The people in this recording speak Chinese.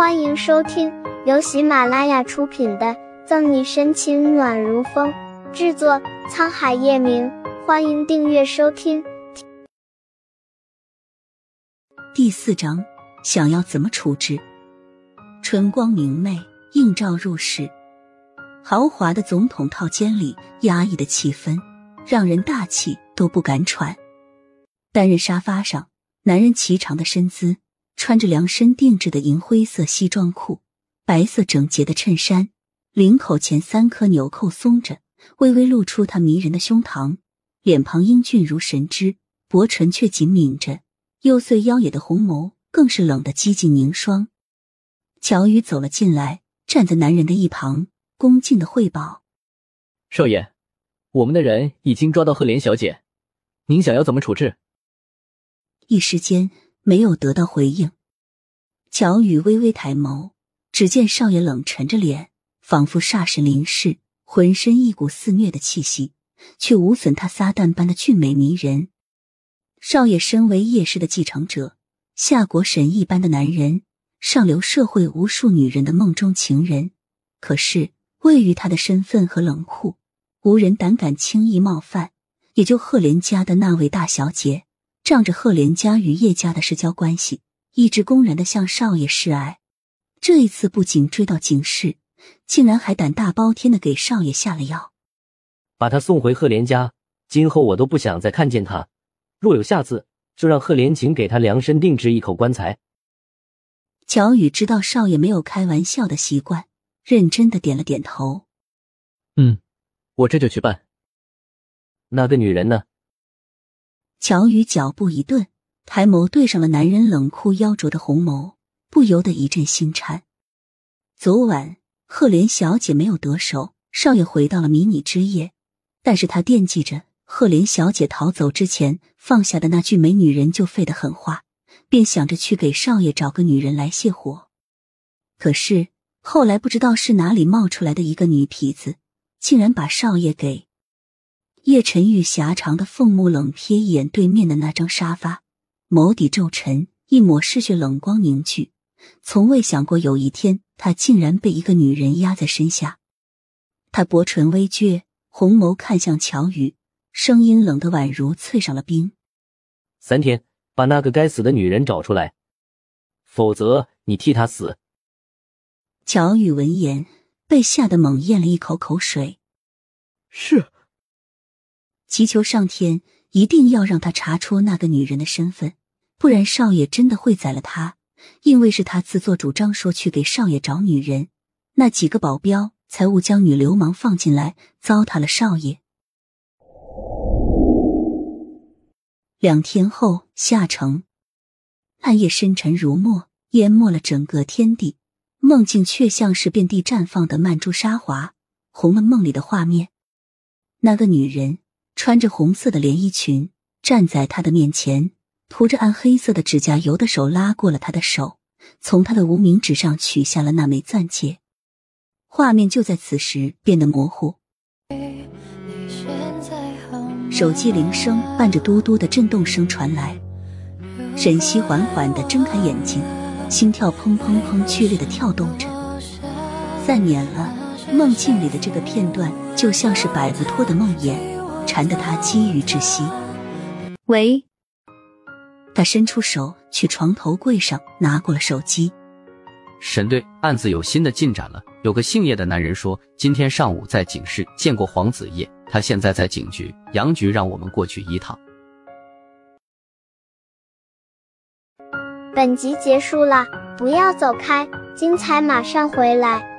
欢迎收听由喜马拉雅出品的《赠你深情暖如风》，制作沧海夜明。欢迎订阅收听。第四章，想要怎么处置？春光明媚，映照入室，豪华的总统套间里，压抑的气氛让人大气都不敢喘。单人沙发上，男人颀长的身姿。穿着量身定制的银灰色西装裤，白色整洁的衬衫，领口前三颗纽扣松着，微微露出他迷人的胸膛，脸庞英俊如神之，薄唇却紧抿着，幽邃妖冶的红眸更是冷得几近凝霜。乔宇走了进来，站在男人的一旁，恭敬的汇报：“少爷，我们的人已经抓到赫莲小姐，您想要怎么处置？”一时间。没有得到回应，乔宇微微抬眸，只见少爷冷沉着脸，仿佛煞神临世，浑身一股肆虐的气息，却无损他撒旦般的俊美迷人。少爷身为叶氏的继承者，夏国神一般的男人，上流社会无数女人的梦中情人，可是位于他的身份和冷酷，无人胆敢轻易冒犯，也就赫连家的那位大小姐。仗着赫连家与叶家的世交关系，一直公然的向少爷示爱。这一次不仅追到警室，竟然还胆大包天的给少爷下了药，把他送回赫连家。今后我都不想再看见他。若有下次，就让赫连锦给他量身定制一口棺材。乔宇知道少爷没有开玩笑的习惯，认真的点了点头。嗯，我这就去办。那个女人呢？乔宇脚步一顿，抬眸对上了男人冷酷妖灼的红眸，不由得一阵心颤。昨晚赫连小姐没有得手，少爷回到了迷你之夜，但是他惦记着赫连小姐逃走之前放下的那句没女人就废的狠话，便想着去给少爷找个女人来泄火。可是后来不知道是哪里冒出来的一个女痞子，竟然把少爷给。叶晨玉狭长的凤目冷瞥一眼对面的那张沙发，眸底皱沉，一抹嗜血冷光凝聚。从未想过有一天，他竟然被一个女人压在身下。他薄唇微撅，红眸看向乔宇，声音冷得宛如淬上了冰。三天，把那个该死的女人找出来，否则你替她死。乔宇闻言，被吓得猛咽了一口口水。是。祈求上天一定要让他查出那个女人的身份，不然少爷真的会宰了他。因为是他自作主张说去给少爷找女人，那几个保镖才误将女流氓放进来，糟蹋了少爷。两天后下城，暗夜深沉如墨，淹没了整个天地，梦境却像是遍地绽放的曼珠沙华，红了梦里的画面。那个女人。穿着红色的连衣裙，站在他的面前，涂着暗黑色的指甲油的手拉过了他的手，从他的无名指上取下了那枚钻戒。画面就在此时变得模糊。手机铃声伴着嘟嘟的震动声传来，沈西缓缓的睁开眼睛，心跳砰砰砰剧烈的跳动着。三年了，梦境里的这个片段就像是摆不脱的梦魇。缠得他积郁窒息。喂，他伸出手去床头柜上拿过了手机。沈队，案子有新的进展了。有个姓叶的男人说，今天上午在警市见过黄子叶，他现在在警局，杨局让我们过去一趟。本集结束了，不要走开，精彩马上回来。